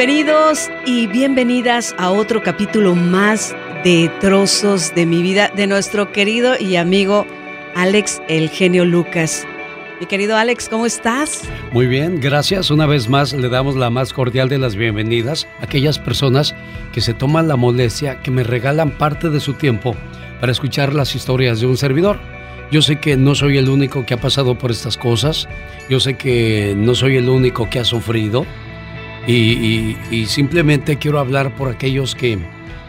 Bienvenidos y bienvenidas a otro capítulo más de Trozos de mi vida de nuestro querido y amigo Alex El Genio Lucas. Mi querido Alex, ¿cómo estás? Muy bien, gracias. Una vez más le damos la más cordial de las bienvenidas a aquellas personas que se toman la molestia, que me regalan parte de su tiempo para escuchar las historias de un servidor. Yo sé que no soy el único que ha pasado por estas cosas, yo sé que no soy el único que ha sufrido y, simplemente quiero hablar por aquellos que,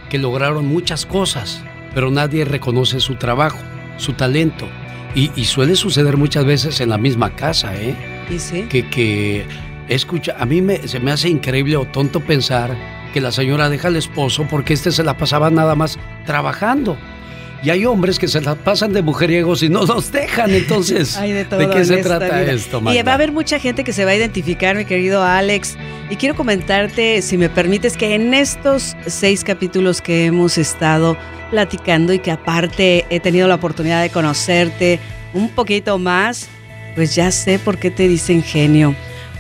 que lograron muchas cosas, pero nadie reconoce su trabajo, su talento y, suele suceder muchas veces en la misma casa, ¿eh? ¿Y sí? Que, que escucha, a mí me, se me hace increíble o tonto pensar que la señora deja al esposo porque este se la pasaba nada más trabajando. Y hay hombres que se la pasan de mujeriegos y no los dejan. Entonces, de, qué se trata esto, Y va a haber mucha gente que se va a identificar, mi querido Alex. Y quiero comentarte, si me permites, que en estos seis capítulos que hemos estado platicando y que aparte he tenido la oportunidad de conocerte un poquito más, pues ya sé por qué te dicen genio.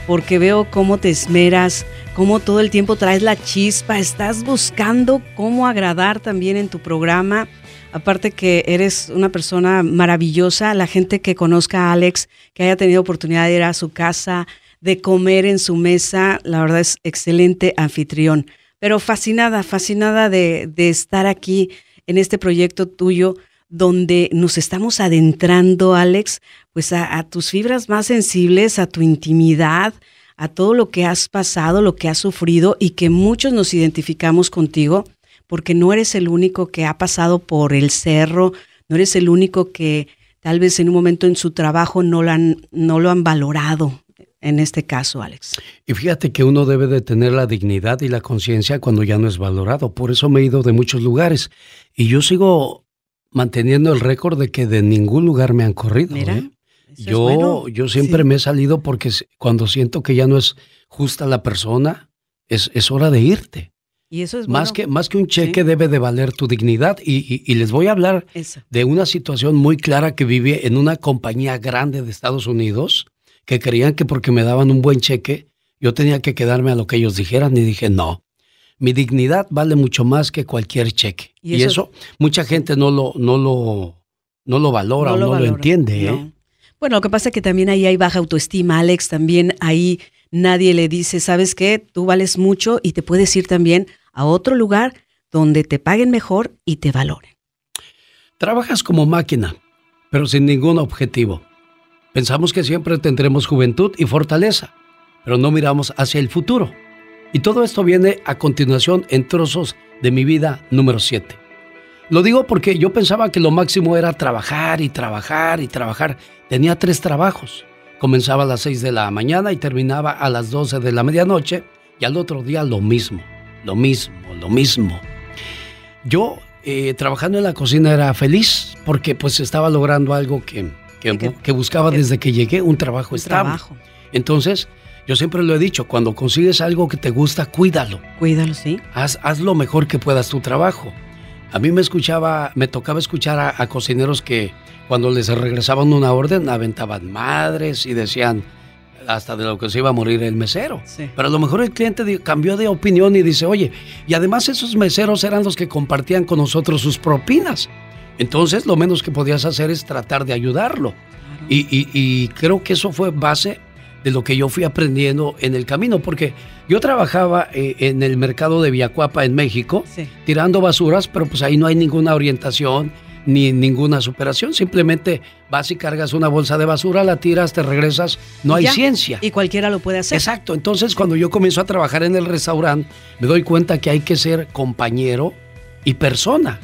Porque veo cómo te esmeras, cómo todo el tiempo traes la chispa, estás buscando cómo agradar también en tu programa Aparte que eres una persona maravillosa, la gente que conozca a Alex, que haya tenido oportunidad de ir a su casa, de comer en su mesa, la verdad es excelente anfitrión. Pero fascinada, fascinada de, estar aquí en este proyecto tuyo donde nos estamos adentrando, Alex, pues a, tus fibras más sensibles, a tu intimidad, a todo lo que has pasado, lo que has sufrido y que muchos nos identificamos contigo porque no eres el único que ha pasado por el cerro, no eres el único que tal vez en un momento en su trabajo no lo han, no lo han valorado. En este caso, Alex. Y fíjate que uno debe de tener la dignidad y la conciencia cuando ya no es valorado. Por eso me he ido de muchos lugares. Y yo sigo manteniendo el récord de que de ningún lugar me han corrido. Mira, ¿eh? Yo, yo siempre me he salido porque cuando siento que ya no es justa la persona, es, es hora de irte. Y eso es más que Más que un cheque debe de valer tu dignidad. Y, les voy a hablar de una situación muy clara que viví en una compañía grande de Estados Unidos que creían que porque me daban un buen cheque, yo tenía que quedarme a lo que ellos dijeran. Y dije, no, mi dignidad vale mucho más que cualquier cheque. Y eso, mucha gente no lo, no lo, no lo valora o no lo entiende. ¿eh? Bueno, lo que pasa es que también ahí hay baja autoestima, Alex. También ahí nadie le dice, ¿sabes qué? Tú vales mucho y te puedes ir también a otro lugar donde te paguen mejor y te valoren. Trabajas como máquina, pero sin ningún objetivo. Pensamos que siempre tendremos juventud y fortaleza, pero no miramos hacia el futuro. Y todo esto viene a continuación en trozos de mi vida número 7. Lo digo porque yo pensaba que lo máximo era trabajar y trabajar y trabajar. Tenía tres trabajos. Comenzaba a las 6 de la mañana y terminaba a las 12 de la medianoche y al otro día lo mismo lo mismo, lo mismo. Yo eh, trabajando en la cocina era feliz porque pues estaba logrando algo que, que, buscaba desde que llegué, un trabajo estable. Entonces, yo siempre lo he dicho, cuando consigues algo que te gusta, cuídalo. Cuídalo, sí. Haz, haz lo mejor que puedas tu trabajo. A mí me escuchaba, me tocaba escuchar a, a cocineros que cuando les regresaban una orden aventaban madres y decían, hasta de lo que se iba a morir el mesero. Pero a lo mejor el cliente cambió de opinión y dice, oye, y además esos meseros eran los que compartían con nosotros sus propinas. Entonces lo menos que podías hacer es tratar de ayudarlo. Y, creo que eso fue base de lo que yo fui aprendiendo en el camino, porque yo trabajaba eh, en el mercado de Villacuapa en México, tirando basuras, pero pues ahí no hay ninguna orientación ni ninguna superación. Simplemente vas y cargas una bolsa de basura, la tiras, te regresas. No hay ciencia. Y cualquiera lo puede hacer. Exacto. Entonces, cuando yo comienzo a trabajar en el restaurante, me doy cuenta que hay que ser compañero y persona.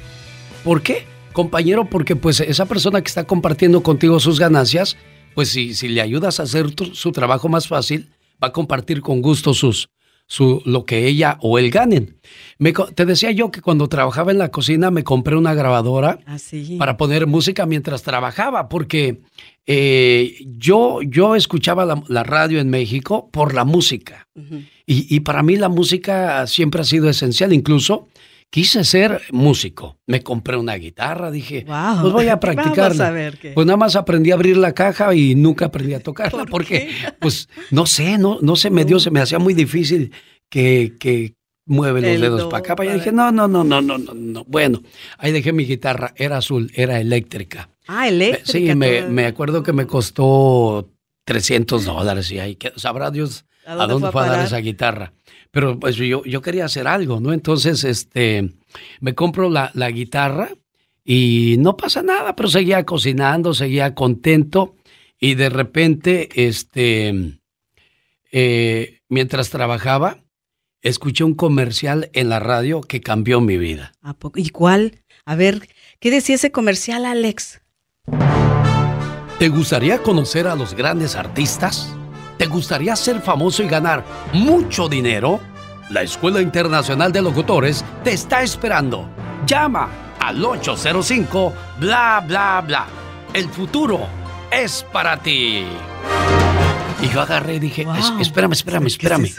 ¿Por qué? Compañero, porque pues esa persona que está compartiendo contigo sus ganancias, pues si, si le ayudas a hacer su trabajo más fácil, va a compartir con gusto sus, su, lo que ella o él ganen. Me, te decía yo que cuando trabajaba en la cocina me compré una grabadora ah, para poner música mientras trabajaba, porque eh, yo, yo escuchaba la, radio en México por la música. y, y, para mí la música siempre ha sido esencial, incluso quise ser músico. Me compré una guitarra, dije, pues voy a practicarla. Pues nada más aprendí a abrir la caja y nunca aprendí a tocarla porque, pues, no sé, no, no se me dio, se me hacía muy difícil que, que mueve los dedos para acá. Para allá. dije, no, no, no, no, no, no, no. Bueno, ahí dejé mi guitarra, era azul, era eléctrica. Ah, eléctrica. Sí, me, me acuerdo que me costó 300 dólares y ahí sabrá Dios a dónde, fue a, dar esa guitarra. Pero pues yo, yo quería hacer algo, ¿no? Entonces, este, me compro la, la guitarra y no pasa nada, pero seguía cocinando, seguía contento y de repente, este, eh, mientras trabajaba, escuché un comercial en la radio que cambió mi vida. ¿A poco? ¿Y cuál? A ver, ¿qué decía ese comercial, Alex? ¿Te gustaría conocer a los grandes artistas? ¿Te gustaría ser famoso y ganar mucho dinero? La Escuela Internacional de Locutores te está esperando. Llama al 805 bla bla bla. El futuro es para ti. Y yo agarré y dije, espérame, espérame, espérame.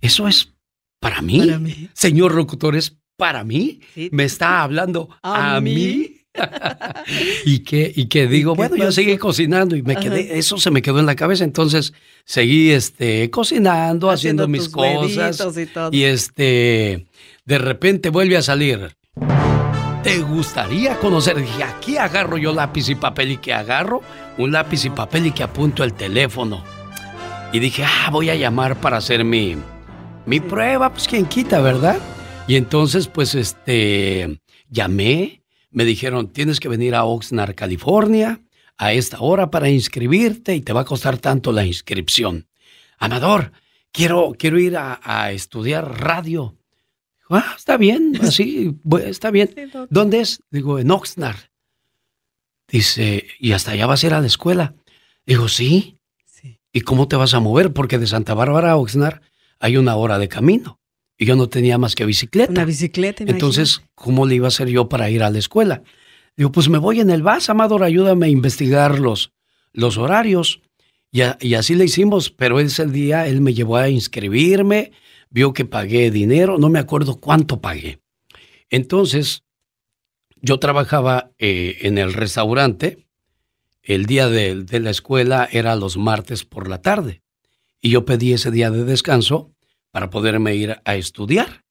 eso? es para mí? Señor locutor, ¿es para mí? ¿Me está hablando a, mí? y que y que digo, bueno, yo seguí cocinando y me quedé, eso se me quedó en la cabeza, entonces seguí este cocinando, haciendo, mis cosas y, y, este de repente vuelve a salir. ¿Te gustaría conocer? Dije, aquí agarro yo lápiz y papel y que agarro un lápiz y papel y que apunto el teléfono. Y dije, ah, voy a llamar para hacer mi, mi prueba, pues quien quita, ¿verdad? Y entonces, pues, este, llamé, me dijeron, tienes que venir a Oxnard, California, a esta hora para inscribirte y te va a costar tanto la inscripción. Amador, quiero, quiero ir a, a estudiar radio. Ah, está bien, así, está bien. ¿Dónde es? Digo, en Oxnard. Dice, ¿y hasta allá vas a ir a la escuela? Digo, sí. sí. ¿Y cómo te vas a mover? Porque de Santa Bárbara a Oxnard hay una hora de camino. Y yo no tenía más que bicicleta. Una bicicleta. Entonces, ¿cómo le iba a hacer yo para ir a la escuela? Digo, pues me voy en el bus, Amador, ayúdame a investigar los, los horarios. Y, y así le hicimos, pero ese día él me llevó a inscribirme, vio que pagué dinero, no me acuerdo cuánto pagué. Entonces, yo trabajaba eh, en el restaurante, el día de, la escuela era los martes por la tarde, y yo pedí ese día de descanso para poderme ir a estudiar.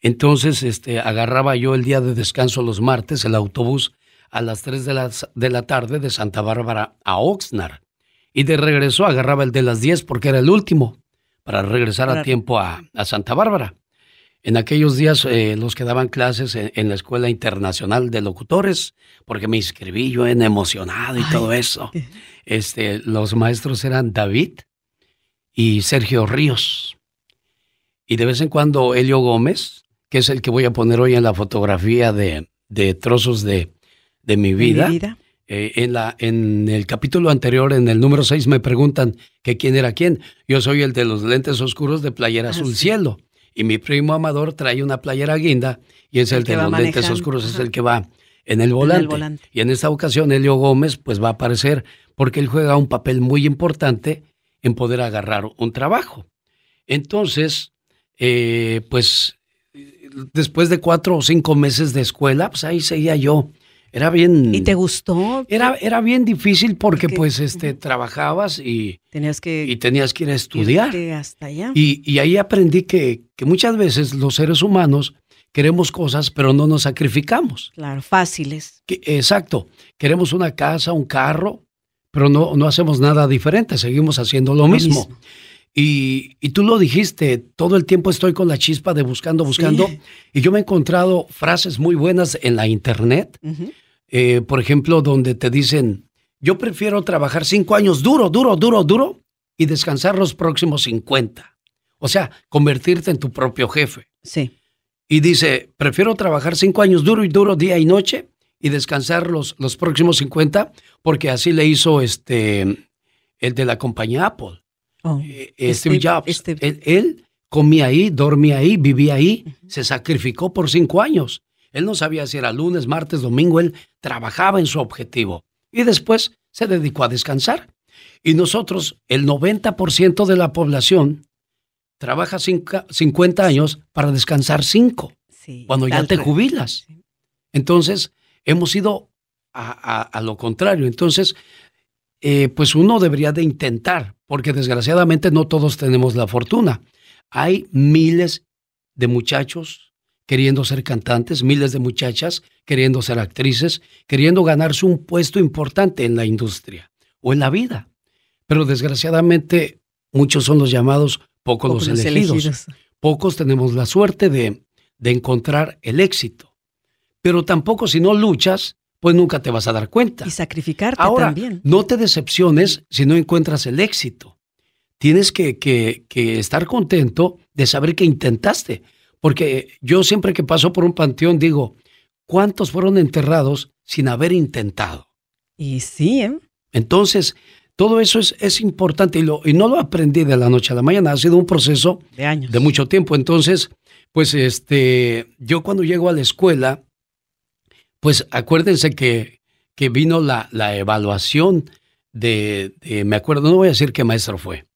Entonces, este, agarraba yo el día de descanso los martes, el autobús a las 3 de la, de la tarde de Santa Bárbara a Oxnard. Y de regreso agarraba el de las 10 porque era el último para regresar a tiempo a, Santa Bárbara. En aquellos días eh, los que daban clases en, la Escuela Internacional de Locutores, porque me inscribí yo en emocionado y todo eso. Este, los maestros eran David y Sergio Ríos. Y de vez en cuando Helio Gómez, que es el que voy a poner hoy en la fotografía de, trozos de, mi vida. ¿De mi vida? Eh, en, la, en el capítulo anterior, en el número 6, me preguntan que quién era quién. Yo soy el de los lentes oscuros de playera ah, azul cielo. Y mi primo Amador trae una playera guinda y es el, de los lentes oscuros, es el que va en el, volante. Y en esta ocasión Elio Gómez pues va a aparecer porque él juega un papel muy importante en poder agarrar un trabajo. Entonces, eh, pues después de cuatro o cinco meses de escuela, pues ahí seguía yo era bien. ¿Y te gustó? Era, era bien difícil porque, pues, este, trabajabas y. Tenías que. Y tenías que ir a estudiar. hasta allá. Y, y, ahí aprendí que, que muchas veces los seres humanos queremos cosas, pero no nos sacrificamos. Claro, fáciles. exacto. Queremos una casa, un carro, pero no, no hacemos nada diferente, seguimos haciendo lo, mismo. Y, y, tú lo dijiste, todo el tiempo estoy con la chispa de buscando, buscando. Y yo me he encontrado frases muy buenas en la internet. Eh, por ejemplo, donde te dicen, yo prefiero trabajar cinco años duro, duro, duro, duro y descansar los próximos 50. O sea, convertirte en tu propio jefe. Sí. Y dice, prefiero trabajar cinco años duro y duro día y noche y descansar los, los próximos 50 porque así le hizo este, el de la compañía Apple. Oh, eh, Steve, Jobs. Él, comía ahí, dormía ahí, vivía ahí, se sacrificó por cinco años. Él no sabía si era lunes, martes, domingo, él trabajaba en su objetivo y después se dedicó a descansar. Y nosotros, el 90% de la población, trabaja 50 años para descansar 5, cuando ya te jubilas. Entonces, hemos ido a, lo contrario. Entonces, eh, pues uno debería de intentar, porque desgraciadamente no todos tenemos la fortuna. hay miles de muchachos queriendo ser cantantes, miles de muchachas queriendo ser actrices, queriendo ganarse un puesto importante en la industria o en la vida. Pero desgraciadamente muchos son los llamados, pocos, los, elegidos. Pocos tenemos la suerte de, de encontrar el éxito. Pero tampoco si no luchas, pues nunca te vas a dar cuenta. Y sacrificarte Ahora, también. No te decepciones si no encuentras el éxito. Tienes que, que, que, estar contento de saber que intentaste. Porque yo siempre que paso por un panteón digo, ¿cuántos fueron enterrados sin haber intentado? Y sí, ¿eh? Entonces, todo eso es, es importante y, lo, y no lo aprendí de la noche a la mañana, ha sido un proceso de años. De mucho tiempo. Entonces, pues este, yo cuando llego a la escuela, pues acuérdense que, que vino la, la evaluación de, me acuerdo, no voy a decir qué maestro fue.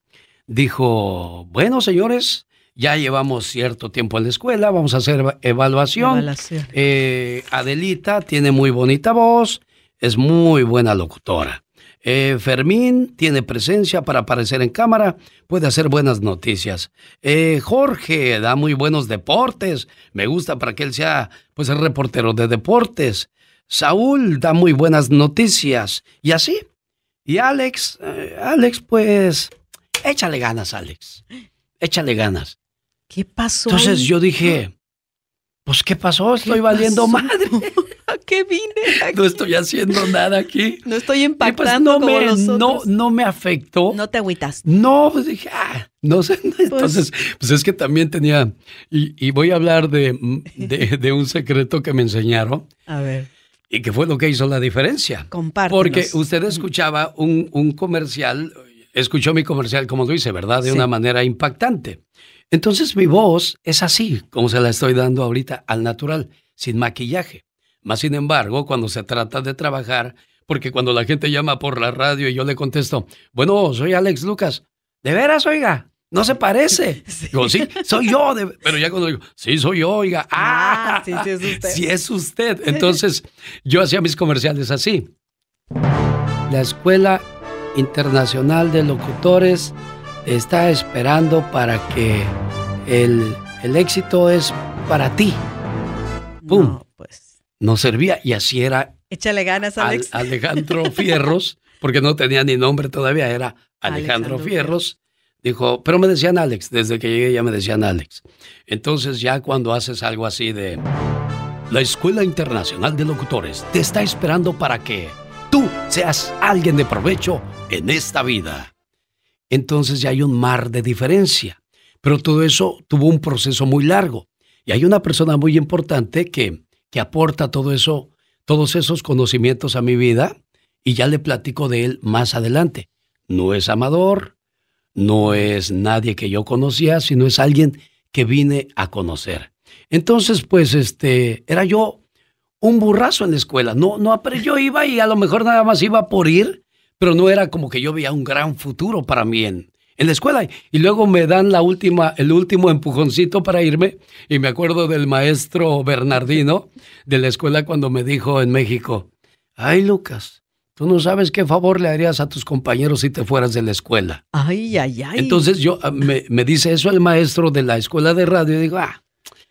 Dijo, bueno, señores, ya llevamos cierto tiempo en la escuela, vamos a hacer evaluación. evaluación. Eh, Adelita tiene muy bonita voz, es muy buena locutora. Eh, Fermín tiene presencia para aparecer en cámara, puede hacer buenas noticias. Eh, Jorge da muy buenos deportes, me gusta para que él sea pues el reportero de deportes. Saúl da muy buenas noticias y así. Y Alex, eh, Alex pues échale ganas, Alex. Échale ganas. ¿Qué pasó? Entonces yo dije, pues ¿qué pasó? Estoy valiendo madre. ¿A qué vine? No estoy haciendo nada aquí. No estoy pues, impactando no me, No, no me afectó. No te agüitas. No, pues dije, ah, no sé. Pues Entonces, pues, es que también tenía, y, voy a hablar de, de, un secreto que me enseñaron. A ver. Y que fue lo que hizo la diferencia. Compártenos. Porque usted escuchaba un, un comercial, escuchó mi comercial, como dice, ¿verdad? De una manera impactante. Entonces mi voz es así, como se la estoy dando ahorita, al natural, sin maquillaje. Más sin embargo, cuando se trata de trabajar, porque cuando la gente llama por la radio y yo le contesto, bueno, soy Alex Lucas, ¿de veras, oiga? No se parece. Digo, sí, soy yo. Pero ya cuando digo, sí, soy yo, oiga, ah, sí, sí es usted. Sí es usted. Entonces, yo hacía mis comerciales así. La Escuela Internacional de Locutores está esperando para que el, el éxito es para ti. ¡Pum! no servía y así era. Échale ganas, Alex. Alejandro Fierros, porque no tenía ni nombre todavía, era Alejandro, Fierros. Dijo, pero me decían Alex, desde que llegué ya me decían Alex. Entonces ya cuando haces algo así de... La Escuela Internacional de Locutores te está esperando para que tú seas alguien de provecho en esta vida. Entonces ya hay un mar de diferencia. Pero todo eso tuvo un proceso muy largo. Y hay una persona muy importante que que aporta todo eso, todos esos conocimientos a mi vida y ya le platico de él más adelante. No es amador, no es nadie que yo conocía, sino es alguien que vine a conocer. Entonces, pues, este, era yo un burrazo en la escuela. No, no, yo iba y a lo mejor nada más iba por ir, pero no era como que yo veía un gran futuro para mí en, en la escuela. Y luego me dan la última, el último empujoncito para irme. Y me acuerdo del maestro Bernardino de la escuela cuando me dijo en México, ay Lucas, tú no sabes qué favor le harías a tus compañeros si te fueras de la escuela. Ay, ay, ay. Entonces yo, ah, me, me dice eso el maestro de la escuela de radio y digo, ah,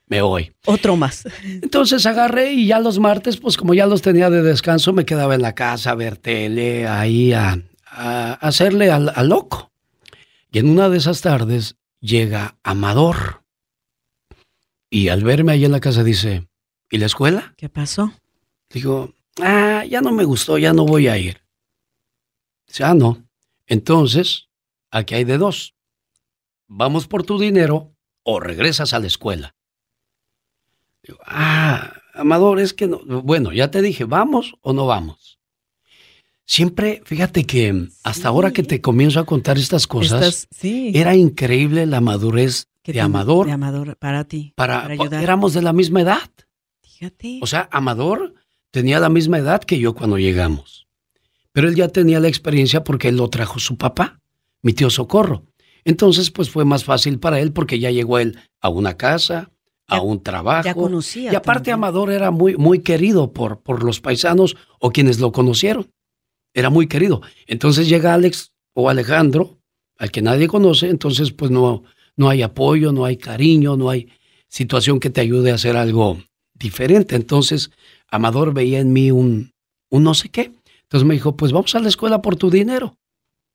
me voy. Otro más. Entonces agarré y ya los martes, pues como ya los tenía de descanso, me quedaba en la casa a ver tele, ahí a, hacerle al loco. Y en una de esas tardes llega Amador. Y al verme ahí en la casa dice, ¿y la escuela? ¿Qué pasó? Digo, ah, ya no me gustó, ya no voy a ir. Dice, ah, no. Entonces, aquí hay de dos. Vamos por tu dinero o regresas a la escuela. Digo, ah, Amador, es que no. Bueno, ya te dije, ¿vamos o no vamos? Siempre, fíjate que hasta ahora que te comienzo a contar estas cosas, era increíble la madurez de Amador. De Amador, para ti. Para, ayudar. Éramos de la misma edad. Fíjate. O sea, Amador tenía la misma edad que yo cuando llegamos. Pero él ya tenía la experiencia porque él lo trajo su papá, mi tío Socorro. Entonces, pues fue más fácil para él porque ya llegó él a una casa, a un trabajo. Ya conocía. Y aparte Amador era muy, muy querido por, por los paisanos o quienes lo conocieron era muy querido. Entonces llega Alex o Alejandro, al que nadie conoce, entonces pues no, no hay apoyo, no hay cariño, no hay situación que te ayude a hacer algo diferente. Entonces, Amador veía en mí un, un no sé qué. Entonces me dijo, pues vamos a la escuela por tu dinero,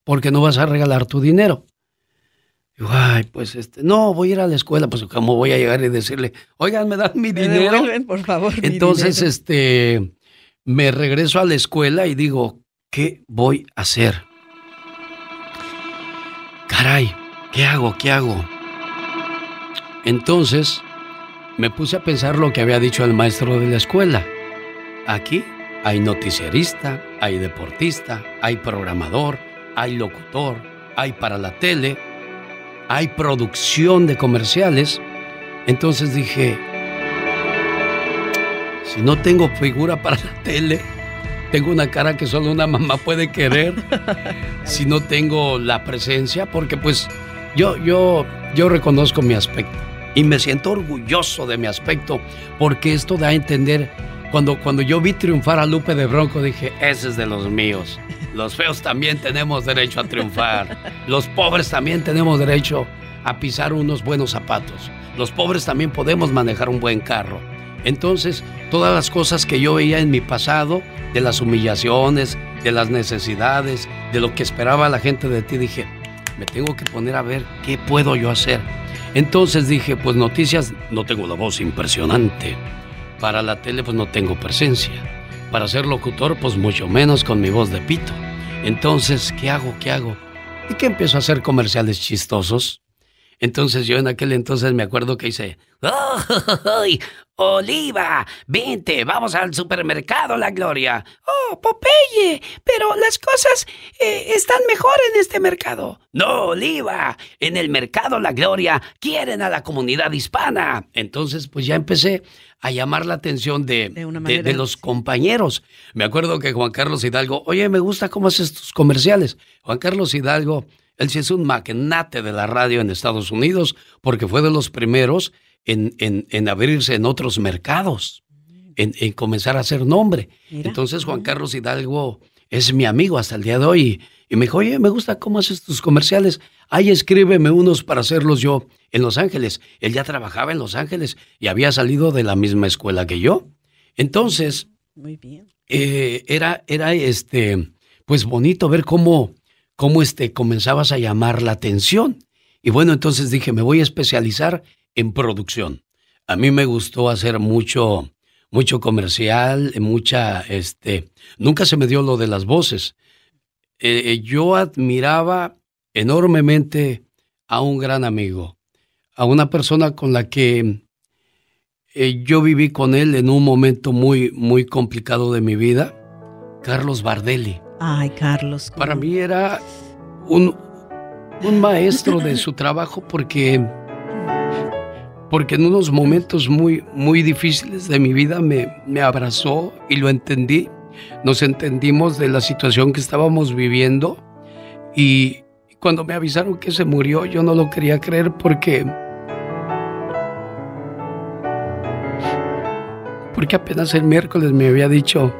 porque no vas a regalar tu dinero. Digo, ay, pues este, no, voy a ir a la escuela, pues cómo voy a llegar y decirle, oigan, me dan mi dinero. por favor. Entonces, este, me regreso a la escuela y digo, ¿qué voy a hacer? Caray, ¿qué hago? ¿Qué hago? Entonces, me puse a pensar lo que había dicho el maestro de la escuela. Aquí hay noticierista, hay deportista, hay programador, hay locutor, hay para la tele, hay producción de comerciales. Entonces dije, si no tengo figura para la tele, tengo una cara que solo una mamá puede querer. si no tengo la presencia, porque pues yo, yo, yo reconozco mi aspecto y me siento orgulloso de mi aspecto, porque esto da a entender cuando, cuando yo vi triunfar a Lupe de Bronco, dije, ese es de los míos. Los feos también tenemos derecho a triunfar. Los pobres también tenemos derecho a pisar unos buenos zapatos. Los pobres también podemos manejar un buen carro. Entonces, todas las cosas que yo veía en mi pasado, de las humillaciones, de las necesidades, de lo que esperaba la gente de ti, dije, me tengo que poner a ver qué puedo yo hacer. Entonces dije, pues noticias, no tengo la voz impresionante para la tele pues no tengo presencia. Para ser locutor pues mucho menos con mi voz de pito. Entonces, ¿qué hago? ¿Qué hago? ¿Y qué empiezo a hacer comerciales chistosos? Entonces yo en aquel entonces me acuerdo que hice, ¡Oh, Oliva! ¡Vente! ¡Vamos al supermercado, La Gloria! ¡Oh, Popeye! Pero las cosas eh, están mejor en este mercado. No, Oliva. En el mercado La Gloria quieren a la comunidad hispana. Entonces, pues ya empecé a llamar la atención de, de, los compañeros. Me acuerdo que Juan Carlos Hidalgo, oye, me gusta cómo haces tus comerciales. Juan Carlos Hidalgo, él sí es un magnate de la radio en Estados Unidos porque fue de los primeros en, en, abrirse en otros mercados, en, en, comenzar a hacer nombre. Entonces Juan Carlos Hidalgo es mi amigo hasta el día de hoy. Y me dijo, oye, me gusta cómo haces tus comerciales. Ahí escríbeme unos para hacerlos yo en Los Ángeles. Él ya trabajaba en Los Ángeles y había salido de la misma escuela que yo. Entonces, Muy bien. Eh, era, era este, pues bonito ver cómo, cómo este, comenzabas a llamar la atención. Y bueno, entonces dije, me voy a especializar en producción. A mí me gustó hacer mucho, mucho comercial, mucha, este, nunca se me dio lo de las voces. Eh, eh, yo admiraba enormemente a un gran amigo, a una persona con la que eh, yo viví con él en un momento muy, muy complicado de mi vida, Carlos Bardelli. Ay, Carlos. Para mí era un, un maestro de su trabajo porque, porque en unos momentos muy, muy difíciles de mi vida me, me abrazó y lo entendí. Nos entendimos de la situación que estábamos viviendo y cuando me avisaron que se murió yo no lo quería creer porque porque apenas el miércoles me había dicho,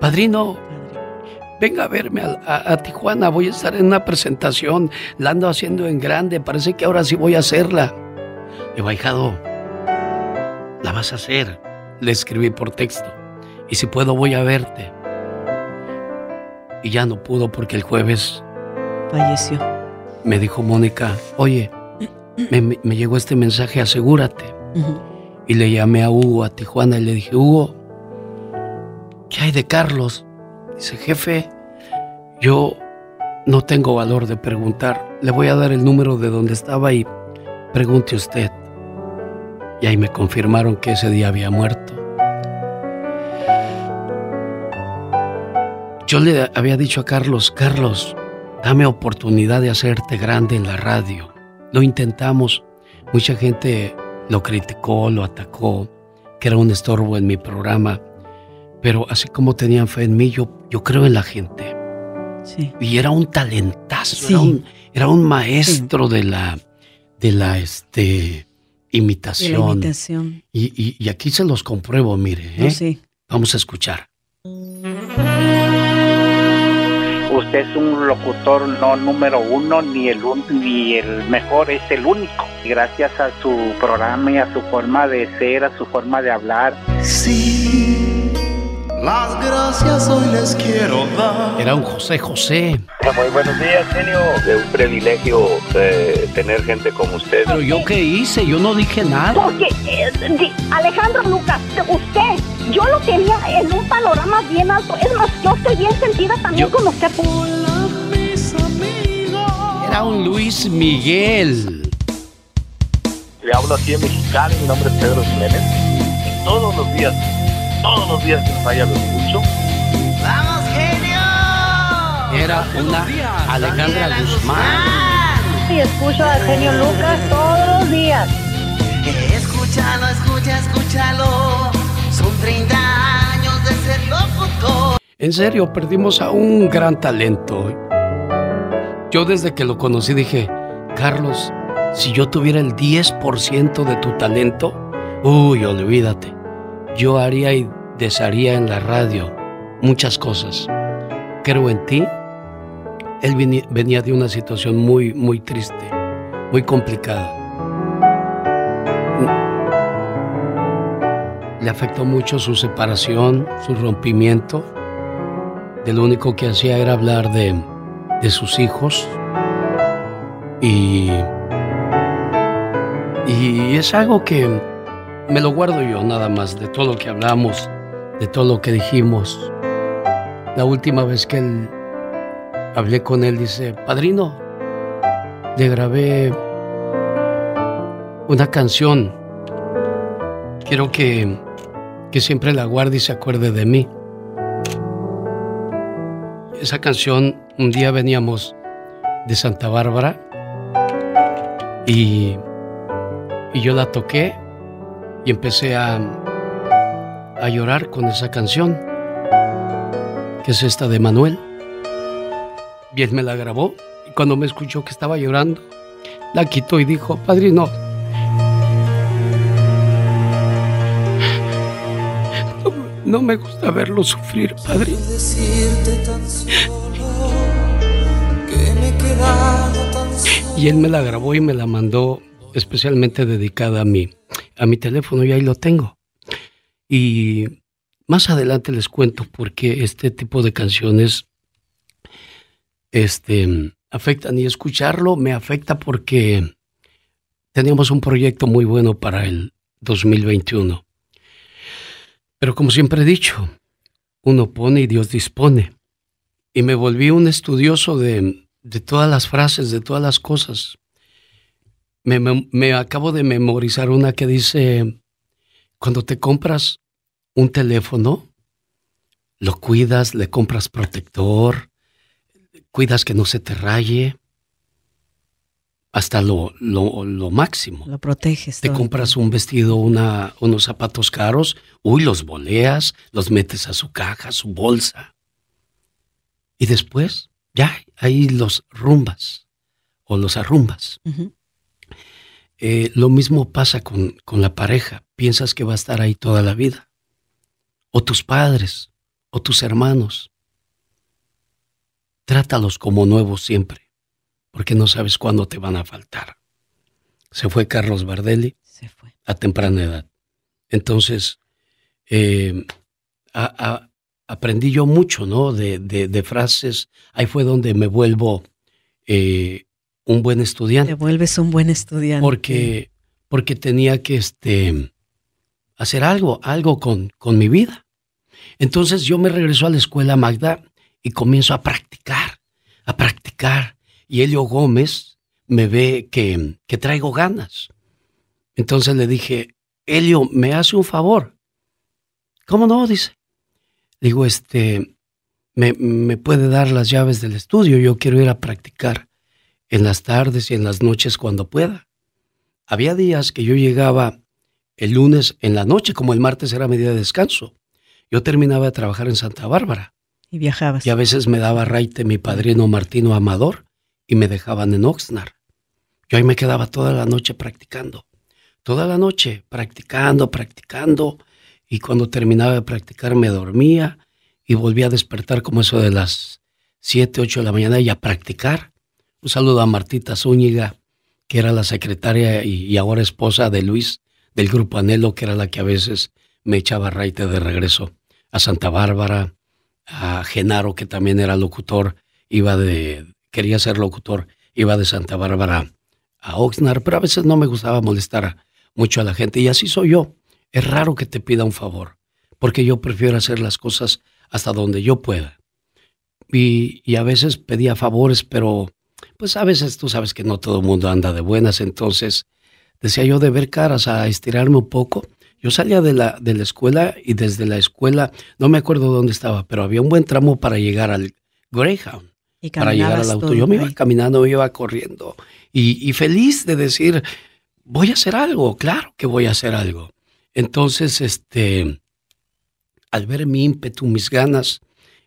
padrino, venga a verme a, Tijuana, voy a estar en una presentación, la ando haciendo en grande, parece que ahora sí voy a hacerla. He bajado, la vas a hacer, le escribí por texto, y si puedo voy a verte. Y ya no pudo porque el jueves falleció. Me dijo Mónica, oye, me, llegó este mensaje, asegúrate. Y le llamé a Hugo a Tijuana y le dije, Hugo, ¿qué hay de Carlos? Dice, jefe, yo no tengo valor de preguntar. Le voy a dar el número de donde estaba y pregunte usted. Y ahí me confirmaron que ese día había muerto. Yo le había dicho a Carlos, Carlos, dame oportunidad de hacerte grande en la radio. Lo intentamos. Mucha gente lo criticó, lo atacó, que era un estorbo en mi programa. Pero así como tenían fe en mí, yo, yo creo en la gente. Sí. Y era un talentazo, era, un, maestro de la, de la este, imitación. imitación. Y, aquí se los compruebo, mire. ¿eh? sí. Vamos a escuchar. usted es un locutor no número uno ni el ni el mejor, es el único. Gracias a su programa y a su forma de ser, a su forma de hablar. Sí, las gracias hoy les quiero dar. Era un José José. Muy buenos días, genio. Es un privilegio eh, tener gente como usted. Pero yo qué hice, yo no dije nada. Porque eh, Alejandro Lucas, usted yo lo tenía en un panorama bien alto. Es más, yo estoy bien sentida también con usted. Era un Luis Miguel. Le hablo aquí en Mexicali, mi nombre es Pedro Jiménez. Y todos los días, todos los días que falla lo escucho. ¡Vamos, genio! Era una Alejandra Guzmán. Y escucho al genio Lucas todos los días. Escúchalo, escucha, escúchalo. Son 30 años de ser locutor. En serio, perdimos a un gran talento. Yo desde que lo conocí dije, Carlos, si yo tuviera el 10% de tu talento, uy, olvídate. Yo haría y desharía en la radio muchas cosas. Creo en ti. Él venía de una situación muy, muy triste, muy complicada le afectó mucho su separación, su rompimiento. De lo único que hacía era hablar de, de sus hijos. Y, y es algo que me lo guardo yo nada más, de todo lo que hablamos, de todo lo que dijimos. La última vez que hablé con él, dice, Padrino, le grabé una canción. Quiero que que siempre la guarde y se acuerde de mí. Esa canción, un día veníamos de Santa Bárbara y, y yo la toqué y empecé a, a llorar con esa canción, que es esta de Manuel. Y él me la grabó y cuando me escuchó que estaba llorando, la quitó y dijo, padrino, No me gusta verlo sufrir, padre. Y él me la grabó y me la mandó especialmente dedicada a mí, a mi teléfono y ahí lo tengo. Y más adelante les cuento por qué este tipo de canciones este, afectan y escucharlo me afecta porque teníamos un proyecto muy bueno para el 2021 pero como siempre he dicho, uno pone y Dios dispone. Y me volví un estudioso de, todas las frases, de todas las cosas. Me, acabo de memorizar una que dice, cuando te compras un teléfono, lo cuidas, le compras protector, cuidas que no se te raye, hasta lo, lo, máximo. Lo proteges. Te compras un vestido, una, unos zapatos caros, uy, los boleas, los metes a su caja, a su bolsa. Y después, ya, ahí los rumbas o los arrumbas. Eh, lo mismo pasa con, con la pareja. Piensas que va a estar ahí toda la vida. O tus padres, o tus hermanos. Trátalos como nuevos siempre porque no sabes cuándo te van a faltar. Se fue Carlos Bardelli Se fue. a temprana edad. Entonces, eh, aprendí yo mucho, ¿no? De, frases. Ahí fue donde me vuelvo eh, un buen estudiante. Te vuelves un buen estudiante. Porque, porque tenía que este, hacer algo, algo con, con mi vida. Entonces yo me regreso a la escuela Magda y comienzo a practicar, a practicar y Helio Gómez me ve que, que traigo ganas. Entonces le dije, Helio, ¿me hace un favor? ¿Cómo no? Dice. Digo, este, me, me, puede dar las llaves del estudio. Yo quiero ir a practicar en las tardes y en las noches cuando pueda. Había días que yo llegaba el lunes en la noche, como el martes era media de descanso. Yo terminaba de trabajar en Santa Bárbara. Y viajabas. Y a veces me daba raite mi padrino Martino Amador y me dejaban en Oxnard. Yo ahí me quedaba toda la noche practicando, toda la noche practicando, practicando, y cuando terminaba de practicar me dormía y volvía a despertar como eso de las 7, 8 de la mañana y a practicar. Un saludo a Martita Zúñiga, que era la secretaria y, ahora esposa de Luis del Grupo Anhelo, que era la que a veces me echaba raite de regreso. A Santa Bárbara, a Genaro, que también era locutor, iba de, quería ser locutor, iba de Santa Bárbara a Oxnard, pero a veces no me gustaba molestar mucho a la gente y así soy yo. Es raro que te pida un favor, porque yo prefiero hacer las cosas hasta donde yo pueda. Y, y a veces pedía favores, pero pues a veces tú sabes que no todo el mundo anda de buenas, entonces decía yo de ver caras a estirarme un poco. Yo salía de la, de la escuela y desde la escuela, no me acuerdo dónde estaba, pero había un buen tramo para llegar al Greyhound. para llegar al auto. Yo me iba caminando, me iba corriendo y, y feliz de decir, voy a hacer algo, claro que voy a hacer algo. Entonces, este, al ver mi ímpetu, mis ganas,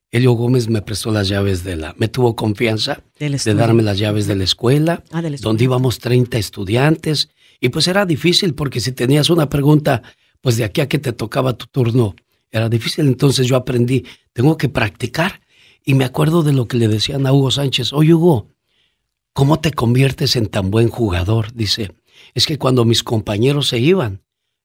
Elio Gómez me prestó las llaves de la, me tuvo confianza de, darme las llaves de la escuela, ah, donde íbamos 30 estudiantes, y pues era difícil porque si tenías una pregunta, pues de aquí a que te tocaba tu turno, era difícil, entonces yo aprendí, tengo que practicar, y me acuerdo de lo que le decían a Hugo Sánchez, oye Hugo, ¿cómo te conviertes en tan buen jugador? Dice, es que cuando mis compañeros se iban,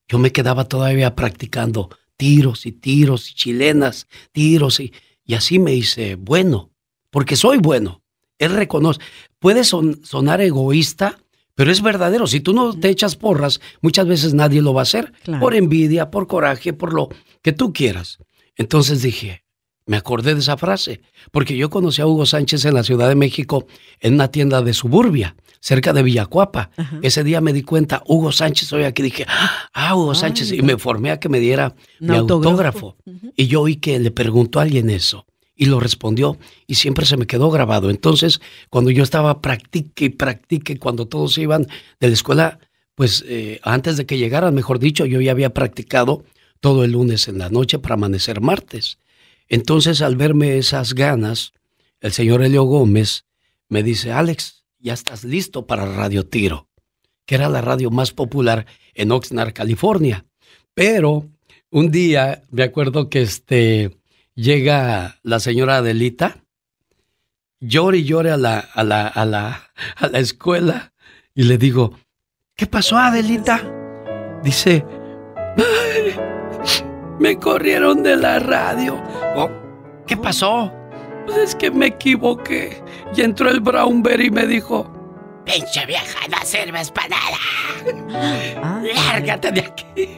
yo me quedaba todavía practicando tiros y tiros y chilenas, tiros y, y así me hice bueno, porque soy bueno. Él reconoce, puede sonar egoísta, pero es verdadero. Si tú no te echas porras, muchas veces nadie lo va a hacer, por envidia, por coraje, por lo que tú quieras. Entonces dije, me acordé de esa frase, porque yo conocí a Hugo Sánchez en la Ciudad de México en una tienda de suburbia cerca de Villacuapa. Ese día me di cuenta, Hugo Sánchez, hoy aquí dije, ah, Hugo Sánchez, y me formé a que me diera mi autógrafo. Y yo oí que le preguntó a alguien eso. Y lo respondió y siempre se me quedó grabado. Entonces, cuando yo estaba practique y practique, cuando todos iban de la escuela, pues eh, antes de que llegaran, mejor dicho, yo ya había practicado todo el lunes en la noche para amanecer martes. Entonces, al verme esas ganas, el señor Helio Gómez me dice, Alex, ya estás listo para Radio Tiro, que era la radio más popular en Oxnard, California. Pero un día me acuerdo que este, llega la señora Adelita, llora y llora a la, a la, a la, a la escuela y le digo, ¿qué pasó Adelita? Dice, me corrieron de la radio. Oh, ¿Qué pasó? Pues es que me equivoqué. Y entró el Brownberry y me dijo, pinche vieja, no sirves para nada. Lárgate de aquí.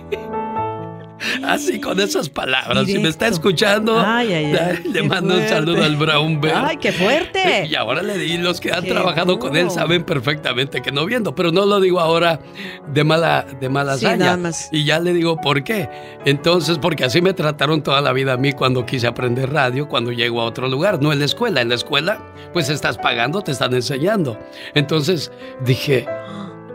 Así con esas palabras. Si me está escuchando, le mando un saludo al Brown Bear. ¡Ay, qué fuerte! Y ahora le di, los que han trabajado con él saben perfectamente que no viendo, pero no lo digo ahora de mala, de mala Y ya le digo por qué. Entonces, porque así me trataron toda la vida a mí cuando quise aprender radio, cuando llego a otro lugar, no en la escuela. En la escuela, pues estás pagando, te están enseñando. Entonces dije,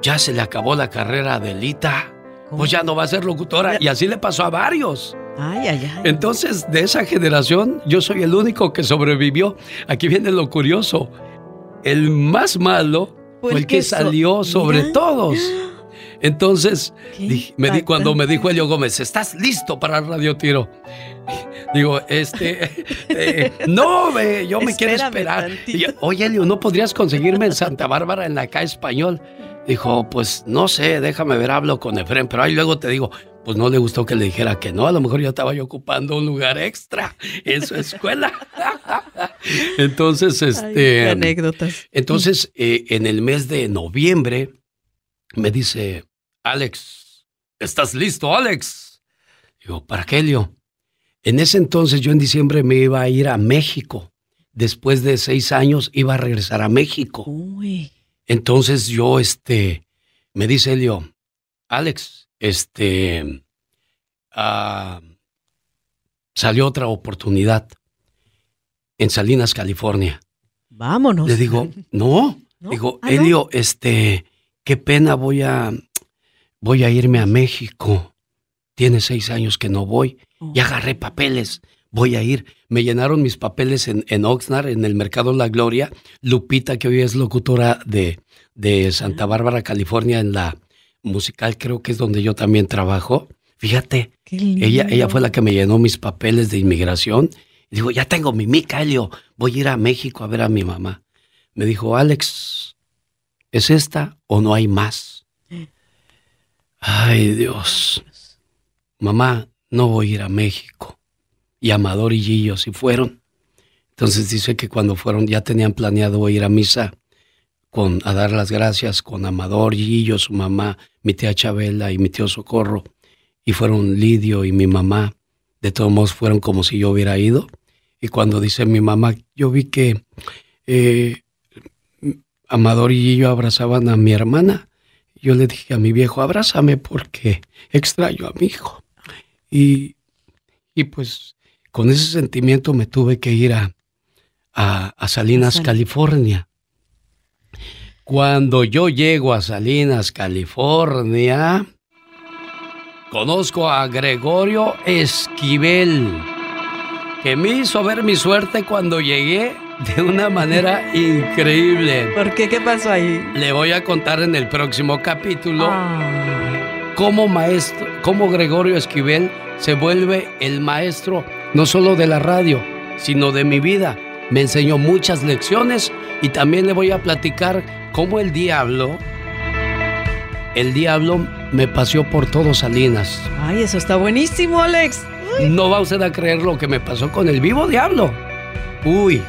ya se le acabó la carrera a Adelita pues ya no va a ser locutora. Y así le pasó a varios. Ay, ay, ay. Entonces, de esa generación, yo soy el único que sobrevivió. Aquí viene lo curioso. El más malo fue el que, salió sobre todos. Entonces, me di, cuando me dijo Elio Gómez, ¿estás listo para Radio Tiro? Digo, este, eh, no, ve, yo me quiero esperar. Oye, Elio, ¿no podrías conseguirme en Santa Bárbara en la calle Español? Dijo, pues no sé, déjame ver, hablo con Efren, pero ahí luego te digo, pues no le gustó que le dijera que no, a lo mejor yo estaba yo ocupando un lugar extra en su escuela. entonces, este... anécdotas. Entonces, eh, en el mes de noviembre, me dice, Alex, ¿estás listo, Alex? Digo, ¿para qué, Leo? En ese entonces yo en diciembre me iba a ir a México. Después de seis años iba a regresar a México. Uy. Entonces yo, este, me dice Elio, Alex, este, ah, salió otra oportunidad en Salinas, California. Vámonos. Le digo, no, digo, ah, Elio, este, qué pena voy a, voy a irme a México. Tiene seis años que no voy. Y oh. agarré papeles voy a ir. Me llenaron mis papeles en, en Oxnard, en el Mercado La Gloria. Lupita, que hoy es locutora de, de Santa Bárbara, California, en la musical, creo que es donde yo también trabajo. Fíjate, ella, ella fue la que me llenó mis papeles de inmigración Y digo, ya tengo mi mica, Helio, voy a ir a México a ver a mi mamá. Me dijo, Alex, ¿es esta o no hay más? Ay, Dios. Mamá, no voy a ir a México. Y Amador y Gillo sí fueron. Entonces dice que cuando fueron ya tenían planeado ir a misa con, a dar las gracias con Amador, Gillo, su mamá, mi tía Chabela y mi tío Socorro. Y fueron Lidio y mi mamá. De todos modos fueron como si yo hubiera ido. Y cuando dice mi mamá, yo vi que eh, Amador y yo abrazaban a mi hermana. Yo le dije a mi viejo, abrázame porque extraño a mi hijo. Y, y pues con ese sentimiento me tuve que ir a, a, Salinas, California. Cuando yo llego a Salinas, California, conozco a Gregorio Esquivel, que me hizo ver mi suerte cuando llegué de una manera increíble. ¿Por qué? ¿Qué pasó ahí? Le voy a contar en el próximo capítulo cómo maestro, cómo Gregorio Esquivel se vuelve el maestro no solo de la radio, sino de mi vida. Me enseñó muchas lecciones y también le voy a platicar cómo el diablo, el diablo me paseó por todo Salinas. Ay, eso está buenísimo, Alex. No va usted a creer lo que me pasó con el vivo diablo. Uy,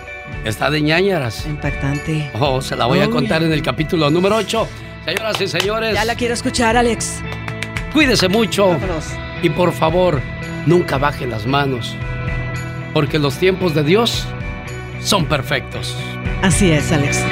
Está de ñañaras. Impactante. Oh, se la voy a contar en el capítulo número 8. Señoras y señores. Ya la quiero escuchar, Alex. Cuídese mucho. Y por favor, nunca baje las manos. Porque los tiempos de Dios son perfectos. Así es, Alex.